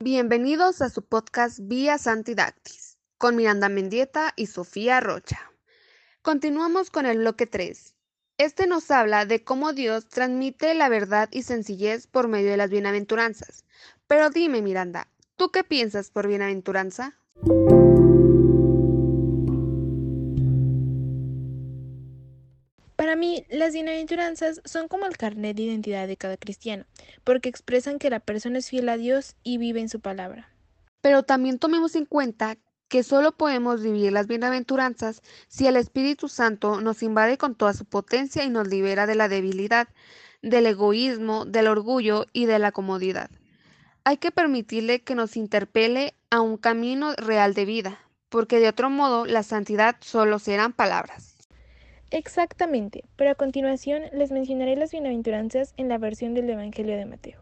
Bienvenidos a su podcast Vía Santidactis, con Miranda Mendieta y Sofía Rocha. Continuamos con el bloque 3. Este nos habla de cómo Dios transmite la verdad y sencillez por medio de las bienaventuranzas. Pero dime, Miranda, ¿tú qué piensas por bienaventuranza? Para mí, las bienaventuranzas son como el carnet de identidad de cada cristiano, porque expresan que la persona es fiel a Dios y vive en su palabra. Pero también tomemos en cuenta que solo podemos vivir las bienaventuranzas si el Espíritu Santo nos invade con toda su potencia y nos libera de la debilidad, del egoísmo, del orgullo y de la comodidad. Hay que permitirle que nos interpele a un camino real de vida, porque de otro modo la santidad solo serán palabras. Exactamente, pero a continuación les mencionaré las bienaventuranzas en la versión del Evangelio de Mateo.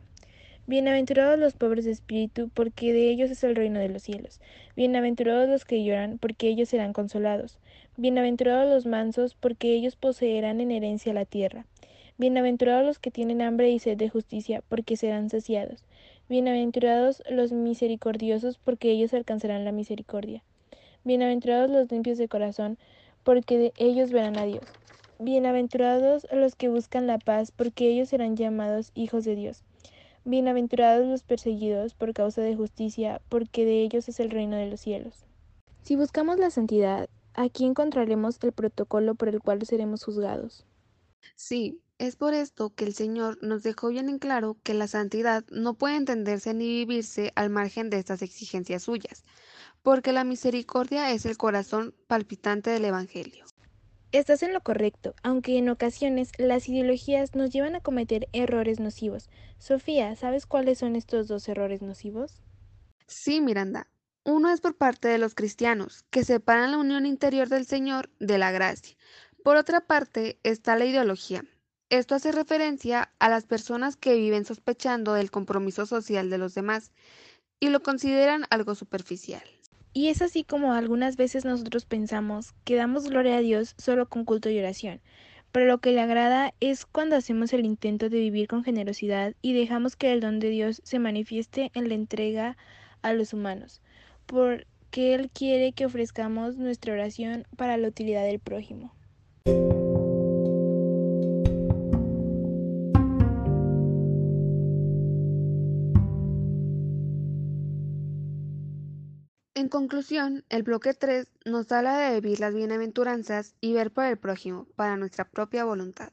Bienaventurados los pobres de espíritu, porque de ellos es el reino de los cielos. Bienaventurados los que lloran, porque ellos serán consolados. Bienaventurados los mansos, porque ellos poseerán en herencia la tierra. Bienaventurados los que tienen hambre y sed de justicia, porque serán saciados. Bienaventurados los misericordiosos, porque ellos alcanzarán la misericordia. Bienaventurados los limpios de corazón, porque de ellos verán a Dios. Bienaventurados los que buscan la paz, porque ellos serán llamados hijos de Dios. Bienaventurados los perseguidos por causa de justicia, porque de ellos es el reino de los cielos. Si buscamos la santidad, aquí encontraremos el protocolo por el cual seremos juzgados. Sí, es por esto que el Señor nos dejó bien en claro que la santidad no puede entenderse ni vivirse al margen de estas exigencias suyas, porque la misericordia es el corazón palpitante del Evangelio. Estás en lo correcto, aunque en ocasiones las ideologías nos llevan a cometer errores nocivos. Sofía, ¿sabes cuáles son estos dos errores nocivos? Sí, Miranda. Uno es por parte de los cristianos, que separan la unión interior del Señor de la gracia. Por otra parte está la ideología. Esto hace referencia a las personas que viven sospechando del compromiso social de los demás y lo consideran algo superficial. Y es así como algunas veces nosotros pensamos que damos gloria a Dios solo con culto y oración, pero lo que le agrada es cuando hacemos el intento de vivir con generosidad y dejamos que el don de Dios se manifieste en la entrega a los humanos, porque Él quiere que ofrezcamos nuestra oración para la utilidad del prójimo. En conclusión, el bloque 3 nos habla de vivir las bienaventuranzas y ver por el prójimo para nuestra propia voluntad.